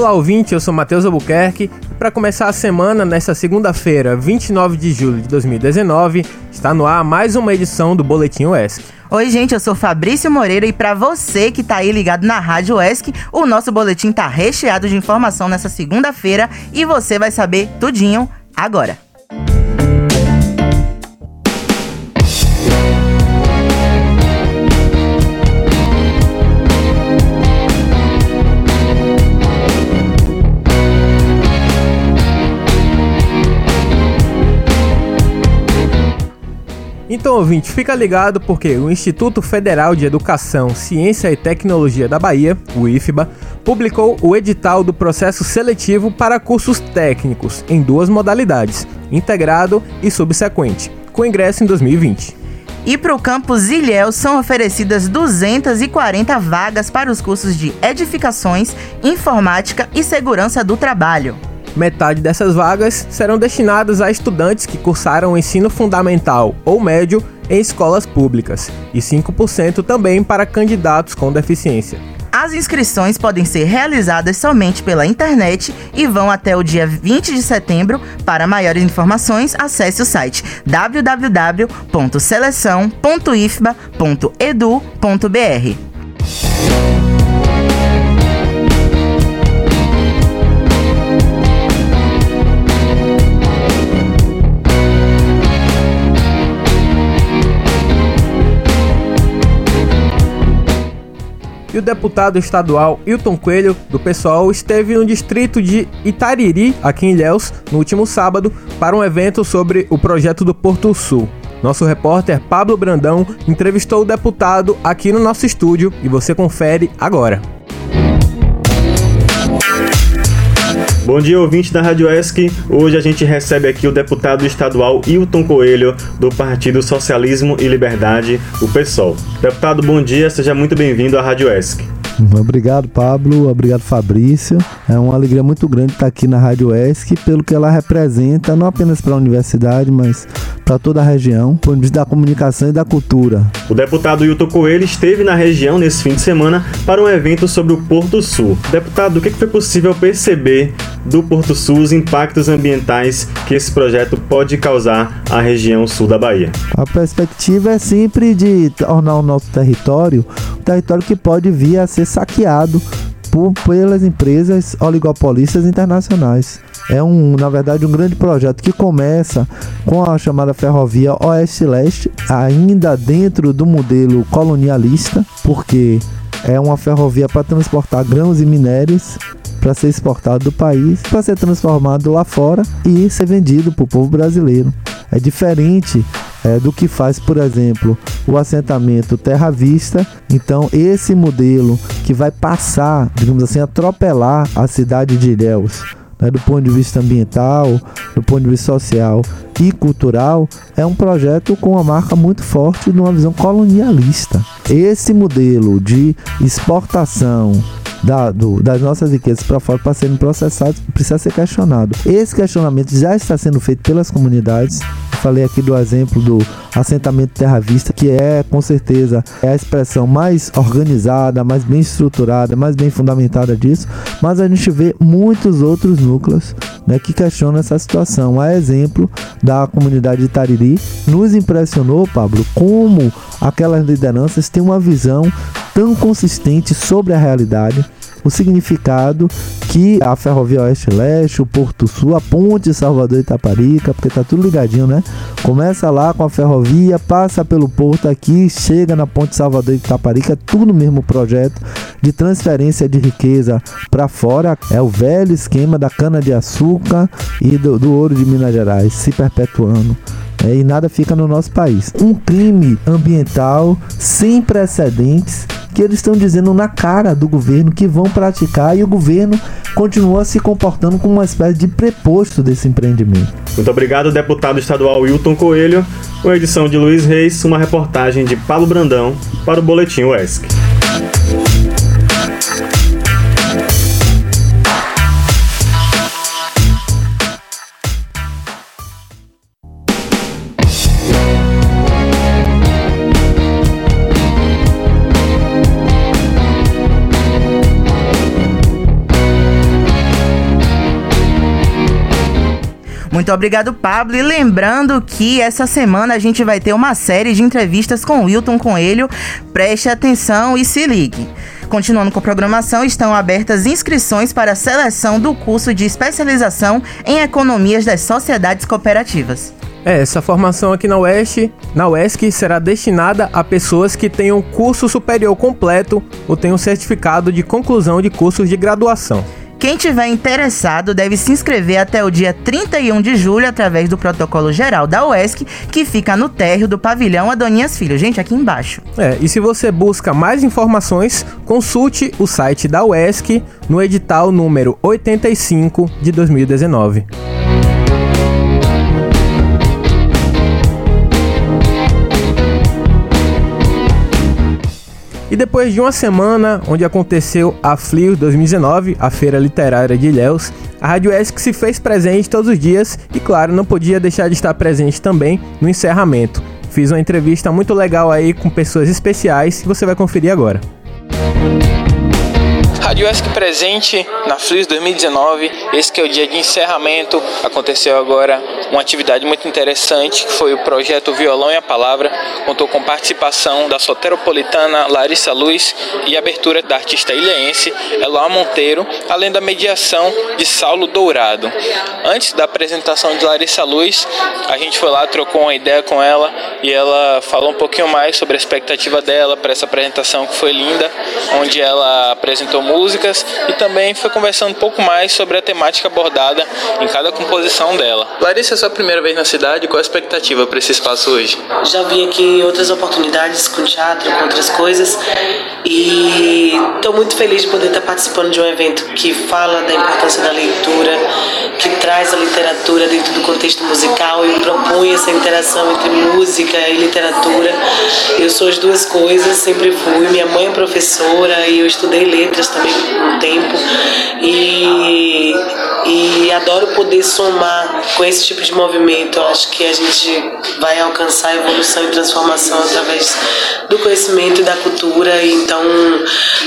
Olá, ouvinte, eu sou Matheus Albuquerque e para começar a semana, nesta segunda-feira, 29 de julho de 2019, está no ar mais uma edição do Boletim UESC. Oi, gente, eu sou Fabrício Moreira e para você que tá aí ligado na Rádio UESC, o nosso boletim tá recheado de informação nessa segunda-feira e você vai saber tudinho agora. Então, ouvinte, fica ligado porque o Instituto Federal de Educação, Ciência e Tecnologia da Bahia, o IFBA, publicou o edital do processo seletivo para cursos técnicos em duas modalidades, integrado e subsequente, com ingresso em 2020. E para o campus Ilhéus são oferecidas 240 vagas para os cursos de edificações, informática e segurança do trabalho. Metade dessas vagas serão destinadas a estudantes que cursaram o ensino fundamental ou médio em escolas públicas e 5% também para candidatos com deficiência. As inscrições podem ser realizadas somente pela internet e vão até o dia 20 de setembro. Para maiores informações, acesse o site www.seleção.ifba.edu.br. e o deputado estadual Hilton Coelho, do PSOL, esteve no distrito de Itariri, aqui em Ilhéus, no último sábado, para um evento sobre o projeto do Porto Sul. Nosso repórter Pablo Brandão entrevistou o deputado aqui no nosso estúdio e você confere agora. Bom dia, ouvinte da Rádio ESC. Hoje a gente recebe aqui o deputado estadual Hilton Coelho, do Partido Socialismo e Liberdade, o PSOL. Deputado, bom dia, seja muito bem-vindo à Rádio ESC. Obrigado, Pablo. Obrigado, Fabrício. É uma alegria muito grande estar aqui na Rádio ESC, pelo que ela representa, não apenas para a universidade, mas para toda a região, por vista da comunicação e da cultura. O deputado Hilton Coelho esteve na região nesse fim de semana para um evento sobre o Porto Sul. Deputado, o que foi possível perceber do Porto Sul, os impactos ambientais que esse projeto pode causar à região sul da Bahia? A perspectiva é sempre de tornar o nosso território um território que pode vir a ser saqueado por, pelas empresas oligopolistas internacionais. É um, na verdade, um grande projeto que começa com a chamada ferrovia Oeste-Leste, ainda dentro do modelo colonialista, porque é uma ferrovia para transportar grãos e minérios para ser exportado do país, para ser transformado lá fora e ser vendido para o povo brasileiro. É diferente é, do que faz, por exemplo, o assentamento Terra Vista. Então, esse modelo que vai passar, digamos assim, atropelar a cidade de Ilhéus, né, do ponto de vista ambiental, do ponto de vista social e cultural, é um projeto com uma marca muito forte de uma visão colonialista. Esse modelo de exportação da, do, das nossas riquezas para fora para serem processados precisa ser questionado. Esse questionamento já está sendo feito pelas comunidades. Falei aqui do exemplo do assentamento Terra Vista, que é com certeza é a expressão mais organizada, mais bem estruturada, mais bem fundamentada disso, mas a gente vê muitos outros núcleos né, que questionam essa situação. A exemplo da comunidade de Tariri, nos impressionou, Pablo, como aquelas lideranças têm uma visão tão consistente sobre a realidade o significado que a Ferrovia Oeste-Leste, o Porto Sul, a Ponte Salvador Itaparica, porque tá tudo ligadinho, né? Começa lá com a ferrovia, passa pelo porto aqui, chega na Ponte Salvador Itaparica, tudo no mesmo projeto de transferência de riqueza para fora. É o velho esquema da cana-de-açúcar e do, do ouro de Minas Gerais se perpetuando. É, e nada fica no nosso país. Um crime ambiental sem precedentes que eles estão dizendo na cara do governo que vão praticar e o governo continua se comportando como uma espécie de preposto desse empreendimento. Muito obrigado, deputado estadual Wilton Coelho, com a edição de Luiz Reis, uma reportagem de Paulo Brandão para o Boletim UESC. Muito obrigado, Pablo. E lembrando que essa semana a gente vai ter uma série de entrevistas com Wilton Coelho. Preste atenção e se ligue. Continuando com a programação, estão abertas inscrições para a seleção do curso de especialização em economias das sociedades cooperativas. É, essa formação aqui na UESC, na UESC será destinada a pessoas que tenham curso superior completo ou tenham certificado de conclusão de cursos de graduação. Quem tiver interessado deve se inscrever até o dia 31 de julho através do protocolo geral da UESC, que fica no térreo do pavilhão Adoninhas Filho. Gente, aqui embaixo. É, e se você busca mais informações, consulte o site da UESC no edital número 85 de 2019. E depois de uma semana, onde aconteceu a FLIO 2019, a Feira Literária de Ilhéus, a Rádio ESC se fez presente todos os dias e, claro, não podia deixar de estar presente também no encerramento. Fiz uma entrevista muito legal aí com pessoas especiais e você vai conferir agora. Rádio ESC presente na FLIS 2019, esse que é o dia de encerramento. Aconteceu agora uma atividade muito interessante, que foi o projeto Violão e a Palavra. Contou com participação da soteropolitana Larissa Luz e abertura da artista ilhense Eloá Monteiro, além da mediação de Saulo Dourado. Antes da apresentação de Larissa Luz, a gente foi lá, trocou uma ideia com ela e ela falou um pouquinho mais sobre a expectativa dela para essa apresentação que foi linda, onde ela apresentou música músicas e também foi conversando um pouco mais sobre a temática abordada em cada composição dela. Larissa, é sua primeira vez na cidade, qual a expectativa para esse espaço hoje? Já vim aqui outras oportunidades com teatro, com outras coisas e estou muito feliz de poder estar participando de um evento que fala da importância da leitura, que traz a literatura dentro do contexto musical e propõe essa interação entre música e literatura. Eu sou as duas coisas, sempre fui. Minha mãe é professora e eu estudei letras também um tempo e, e adoro poder somar com esse tipo de movimento. Eu acho que a gente vai alcançar evolução e transformação através do conhecimento e da cultura. Então,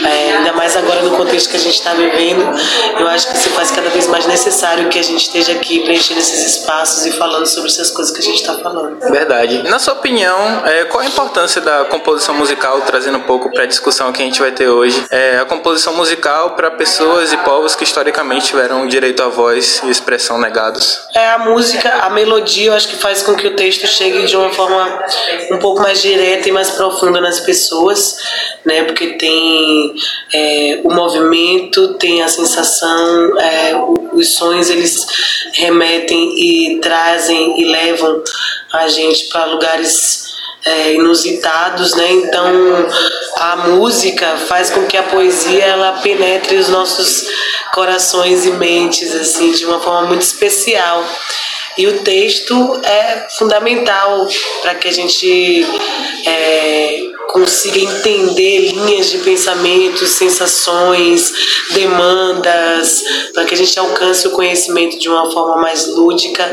é, ainda mais agora no contexto que a gente está vivendo, eu acho que se faz cada vez mais necessário que a gente esteja aqui preenchendo esses espaços e falando sobre essas coisas que a gente está falando. Verdade. Na sua opinião, é, qual a importância da composição musical, trazendo um pouco para a discussão que a gente vai ter hoje? É, a composição musical musical para pessoas e povos que historicamente tiveram direito à voz e expressão negados. É a música, a melodia, eu acho que faz com que o texto chegue de uma forma um pouco mais direta e mais profunda nas pessoas, né? Porque tem é, o movimento, tem a sensação, é, os sons eles remetem e trazem e levam a gente para lugares é, inusitados, né? Então a música faz com que a poesia ela penetre os nossos corações e mentes assim de uma forma muito especial. E o texto é fundamental para que a gente é, consiga entender linhas de pensamentos, sensações, demandas, para que a gente alcance o conhecimento de uma forma mais lúdica.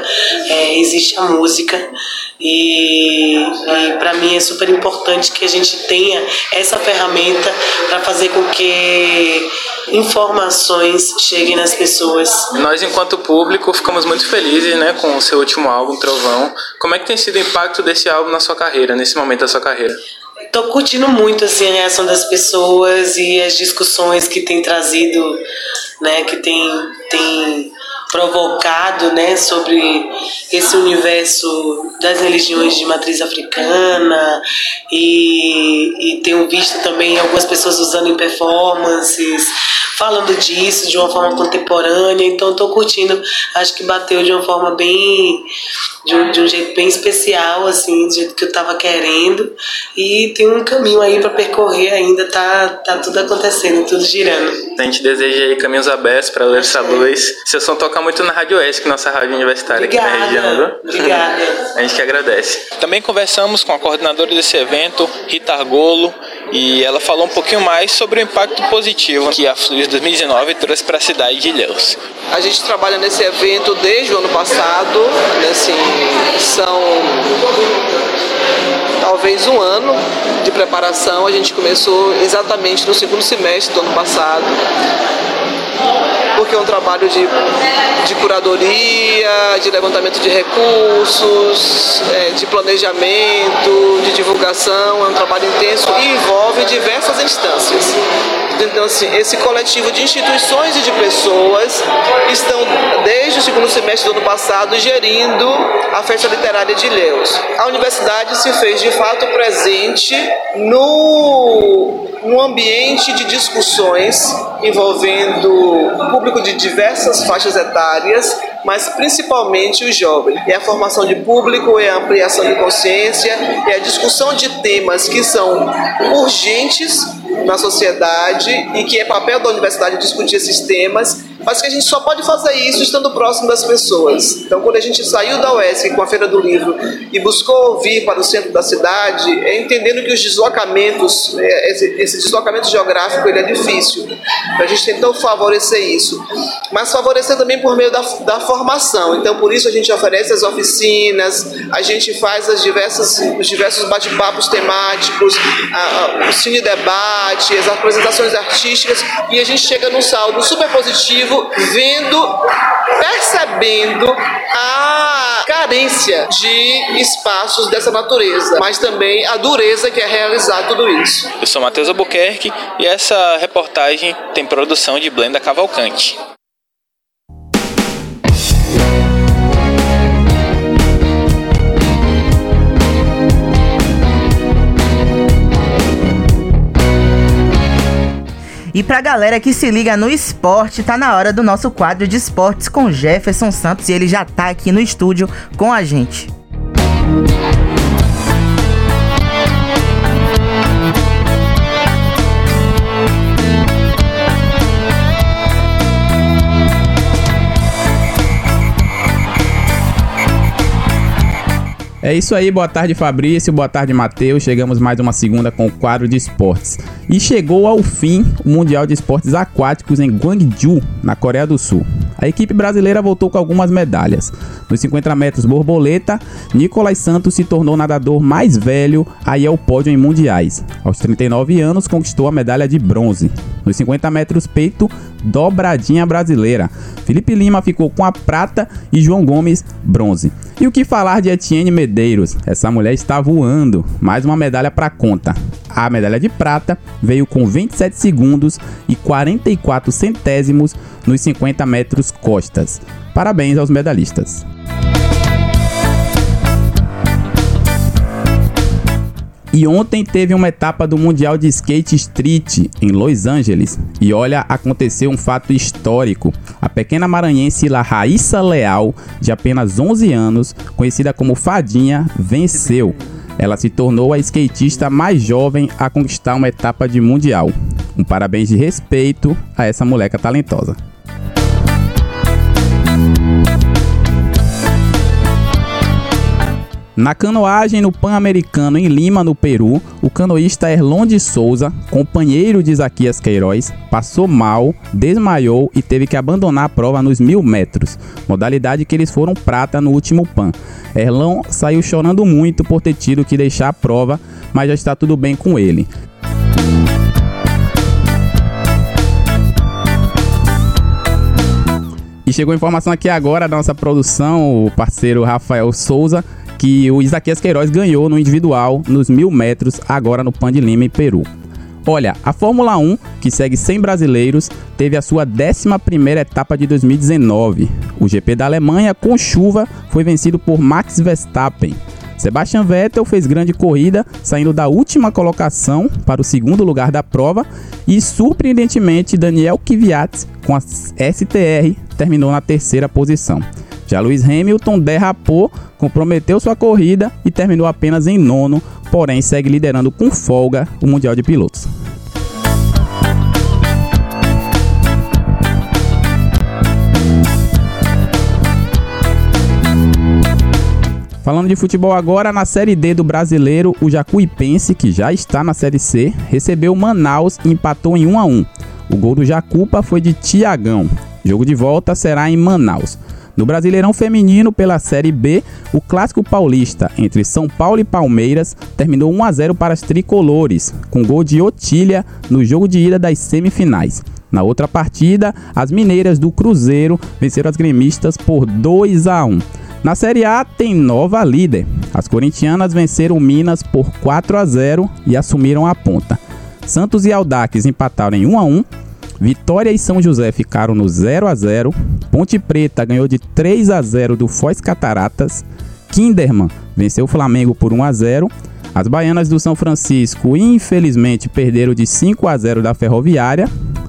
É, existe a música e, e para mim é super importante que a gente tenha essa ferramenta para fazer com que informações cheguem nas pessoas. Nós, enquanto público, ficamos muito felizes né, com o seu último álbum, Trovão. Como é que tem sido o impacto desse álbum na sua carreira, nesse momento da sua carreira? Tô curtindo muito assim a reação das pessoas e as discussões que tem trazido, né, que tem tem provocado né, sobre esse universo das religiões de matriz africana e, e tenho visto também algumas pessoas usando em performances, falando disso de uma forma contemporânea, então estou curtindo, acho que bateu de uma forma bem, de um, de um jeito bem especial, assim, do jeito que eu estava querendo e tem um caminho aí para percorrer ainda, tá, tá tudo acontecendo, tudo girando. A gente deseja aí caminhos abertos para ler essa luz. Seu som toca muito na Rádio Oeste, nossa rádio universitária Obrigada. aqui na região. Viu? Obrigada. A gente que agradece. Também conversamos com a coordenadora desse evento, Rita Argolo, e ela falou um pouquinho mais sobre o impacto positivo que a Flux 2019 trouxe para a cidade de Ilhéus. A gente trabalha nesse evento desde o ano passado, assim, são talvez um ano de preparação. A gente começou exatamente no segundo semestre do ano passado porque é um trabalho de, de curadoria, de levantamento de recursos, é, de planejamento, de divulgação, é um trabalho intenso e envolve diversas instâncias. Então, assim, esse coletivo de instituições e de pessoas estão, desde o segundo semestre do ano passado, gerindo a festa literária de Ilhéus. A universidade se fez de fato presente no, no ambiente de discussões envolvendo público de diversas faixas etárias, mas principalmente os jovens. É a formação de público, é a ampliação de consciência, é a discussão de temas que são urgentes na sociedade e que é papel da universidade discutir esses temas mas que a gente só pode fazer isso estando próximo das pessoas. Então, quando a gente saiu da UESC com a Feira do Livro e buscou vir para o centro da cidade, é entendendo que os deslocamentos, é, esse, esse deslocamento geográfico, ele é difícil. Então, a gente tentou favorecer isso, mas favorecer também por meio da, da formação. Então, por isso a gente oferece as oficinas, a gente faz as diversas, os diversos bate-papos temáticos, a, a, o cine debate, as apresentações artísticas, e a gente chega num saldo super positivo vendo, percebendo a carência de espaços dessa natureza, mas também a dureza que é realizar tudo isso. Eu sou Matheus Albuquerque e essa reportagem tem produção de Blenda Cavalcante. E pra galera que se liga no esporte, tá na hora do nosso quadro de esportes com Jefferson Santos e ele já tá aqui no estúdio com a gente. É isso aí, boa tarde Fabrício, boa tarde Matheus. Chegamos mais uma segunda com o quadro de esportes. E chegou ao fim o Mundial de Esportes Aquáticos em Gwangju, na Coreia do Sul. A equipe brasileira voltou com algumas medalhas. Nos 50 metros borboleta, Nicolas Santos se tornou o nadador mais velho a ir ao pódio em mundiais. Aos 39 anos, conquistou a medalha de bronze. Nos 50 metros peito, dobradinha brasileira. Felipe Lima ficou com a prata e João Gomes bronze. E o que falar de Etienne Medeiros? Essa mulher está voando. Mais uma medalha para conta. A medalha de prata veio com 27 segundos e 44 centésimos nos 50 metros costas. Parabéns aos medalhistas. E ontem teve uma etapa do Mundial de Skate Street em Los Angeles. E olha, aconteceu um fato histórico. A pequena maranhense La Raíssa Leal, de apenas 11 anos, conhecida como Fadinha, venceu. Ela se tornou a skatista mais jovem a conquistar uma etapa de Mundial. Um parabéns de respeito a essa moleca talentosa. Na canoagem no Pan-Americano em Lima, no Peru, o canoísta Erlon de Souza, companheiro de Isaquias Queiroz, passou mal, desmaiou e teve que abandonar a prova nos mil metros, modalidade que eles foram prata no último Pan. Erlon saiu chorando muito por ter tido que deixar a prova, mas já está tudo bem com ele. E chegou informação aqui agora da nossa produção, o parceiro Rafael Souza, que o Isaquias Queiroz ganhou no individual nos mil metros, agora no Pan de Lima, em Peru. Olha, a Fórmula 1, que segue 100 brasileiros, teve a sua 11 etapa de 2019. O GP da Alemanha, com chuva, foi vencido por Max Verstappen. Sebastian Vettel fez grande corrida, saindo da última colocação para o segundo lugar da prova, e surpreendentemente Daniel Kvyat, com a STR, terminou na terceira posição. Já Lewis Hamilton derrapou, comprometeu sua corrida e terminou apenas em nono, porém segue liderando com folga o Mundial de Pilotos. Falando de futebol agora, na Série D do Brasileiro, o Jacuipense, que já está na Série C, recebeu Manaus e empatou em 1 a 1. O gol do Jacupa foi de Tiagão. Jogo de volta será em Manaus. No Brasileirão Feminino pela Série B, o clássico paulista entre São Paulo e Palmeiras terminou 1 a 0 para as tricolores, com gol de Otília no jogo de ida das semifinais. Na outra partida, as mineiras do Cruzeiro venceram as gremistas por 2 a 1. Na Série A tem nova líder. As corintianas venceram Minas por 4 a 0 e assumiram a ponta. Santos e Aldax empataram em 1 a 1. Vitória e São José ficaram no 0 a 0. Ponte Preta ganhou de 3 a 0 do Foz Cataratas. Kinderman venceu o Flamengo por 1 a 0. As baianas do São Francisco, infelizmente, perderam de 5 a 0 da Ferroviária.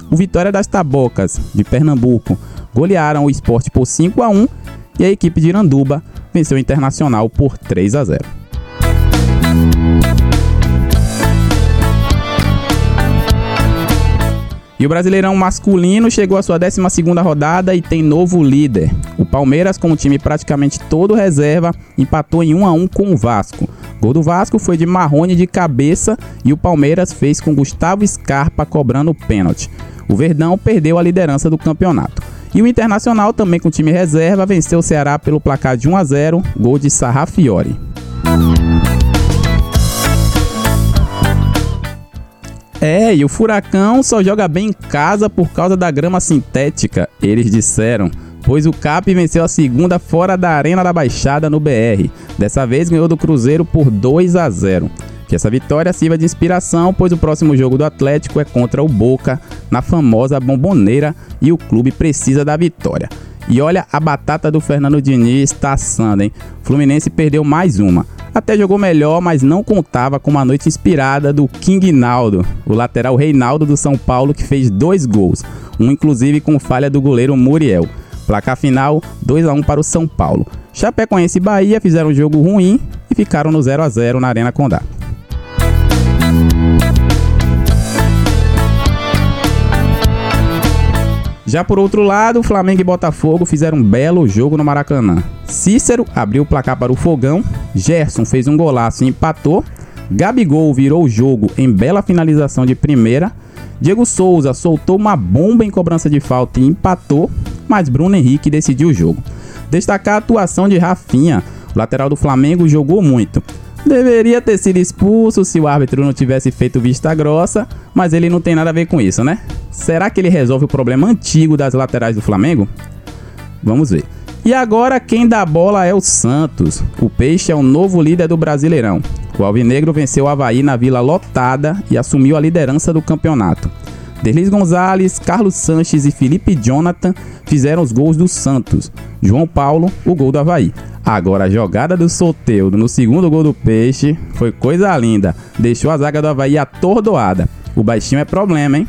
O Vitória das Tabocas, de Pernambuco, golearam o esporte por 5 a 1 e a equipe de Iranduba venceu o Internacional por 3 a 0. E o Brasileirão masculino chegou à sua 12ª rodada e tem novo líder. O Palmeiras, com o time praticamente todo reserva, empatou em 1 a 1 com o Vasco. Gol do Vasco foi de Marrone de cabeça e o Palmeiras fez com Gustavo Scarpa cobrando pênalti. O Verdão perdeu a liderança do campeonato. E o Internacional, também com time reserva, venceu o Ceará pelo placar de 1 a 0, gol de Sarrafiore. É, e o Furacão só joga bem em casa por causa da grama sintética, eles disseram. Pois o CAP venceu a segunda fora da Arena da Baixada no BR. Dessa vez ganhou do Cruzeiro por 2 a 0. Que essa vitória sirva de inspiração, pois o próximo jogo do Atlético é contra o Boca, na famosa Bomboneira, e o clube precisa da vitória. E olha, a batata do Fernando Diniz está assando, hein? Fluminense perdeu mais uma. Até jogou melhor, mas não contava com uma noite inspirada do King Naldo, o lateral Reinaldo do São Paulo, que fez dois gols, um inclusive com falha do goleiro Muriel. Placar final 2 a 1 para o São Paulo. Chapecoense e Bahia fizeram um jogo ruim e ficaram no 0 a 0 na Arena Condá. Já por outro lado, Flamengo e Botafogo fizeram um belo jogo no Maracanã. Cícero abriu o placar para o Fogão, Gerson fez um golaço e empatou, Gabigol virou o jogo em bela finalização de primeira, Diego Souza soltou uma bomba em cobrança de falta e empatou, mas Bruno Henrique decidiu o jogo. Destacar a atuação de Rafinha, o lateral do Flamengo jogou muito. Deveria ter sido expulso se o árbitro não tivesse feito vista grossa, mas ele não tem nada a ver com isso, né? Será que ele resolve o problema antigo das laterais do Flamengo? Vamos ver. E agora quem dá bola é o Santos. O Peixe é o novo líder do Brasileirão. O Alvinegro venceu o Havaí na Vila Lotada e assumiu a liderança do campeonato. Derlis Gonzalez, Carlos Sanches e Felipe Jonathan fizeram os gols do Santos. João Paulo, o gol do Havaí. Agora a jogada do Soteudo no segundo gol do Peixe foi coisa linda. Deixou a zaga do Havaí atordoada. O baixinho é problema, hein?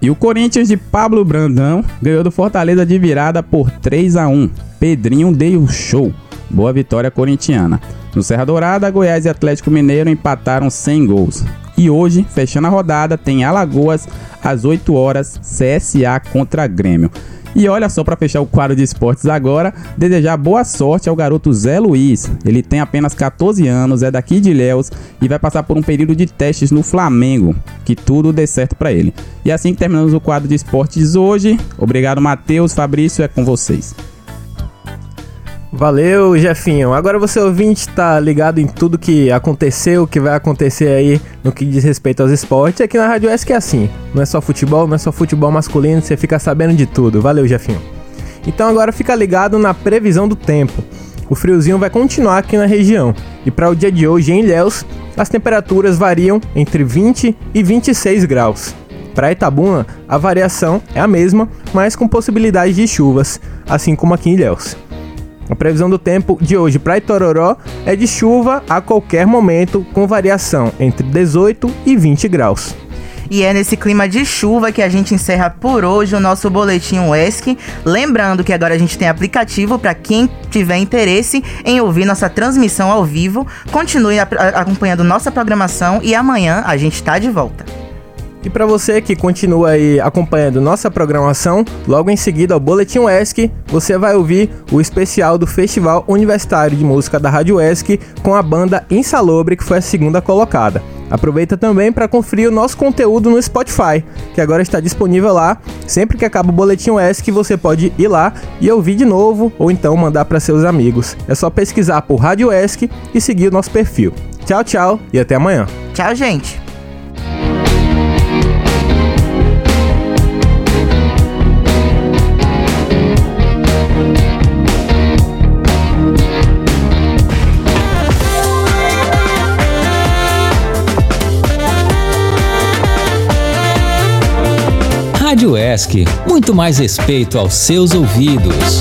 E o Corinthians de Pablo Brandão ganhou do Fortaleza de virada por 3 a 1. Pedrinho deu show. Boa vitória corintiana. No Serra Dourada, Goiás e Atlético Mineiro empataram sem gols. E hoje, fechando a rodada, tem Alagoas às 8 horas, CSA contra Grêmio. E olha só para fechar o quadro de esportes agora, desejar boa sorte ao garoto Zé Luiz. Ele tem apenas 14 anos, é daqui de Ilhéus e vai passar por um período de testes no Flamengo. Que tudo dê certo para ele. E assim que terminamos o quadro de esportes hoje, obrigado Matheus, Fabrício, é com vocês. Valeu, Jefinho. Agora você ouvinte tá ligado em tudo que aconteceu, que vai acontecer aí no que diz respeito aos esportes. Aqui na Rádio S que é assim. Não é só futebol, não é só futebol masculino, você fica sabendo de tudo. Valeu, Jefinho. Então agora fica ligado na previsão do tempo. O friozinho vai continuar aqui na região. E para o dia de hoje em Ilhéus, as temperaturas variam entre 20 e 26 graus. Para Itabuna, a variação é a mesma, mas com possibilidade de chuvas, assim como aqui em Ilhéus. A previsão do tempo de hoje para Itororó é de chuva a qualquer momento, com variação entre 18 e 20 graus. E é nesse clima de chuva que a gente encerra por hoje o nosso boletim UESC. Lembrando que agora a gente tem aplicativo para quem tiver interesse em ouvir nossa transmissão ao vivo. Continue acompanhando nossa programação e amanhã a gente está de volta. E para você que continua aí acompanhando nossa programação, logo em seguida ao Boletim ESC, você vai ouvir o especial do Festival Universitário de Música da Rádio ESC com a banda Insalubre, que foi a segunda colocada. Aproveita também para conferir o nosso conteúdo no Spotify, que agora está disponível lá. Sempre que acaba o boletim ESC, você pode ir lá e ouvir de novo ou então mandar para seus amigos. É só pesquisar por Rádio ESC e seguir o nosso perfil. Tchau, tchau e até amanhã. Tchau, gente. Rádio ESC, muito mais respeito aos seus ouvidos.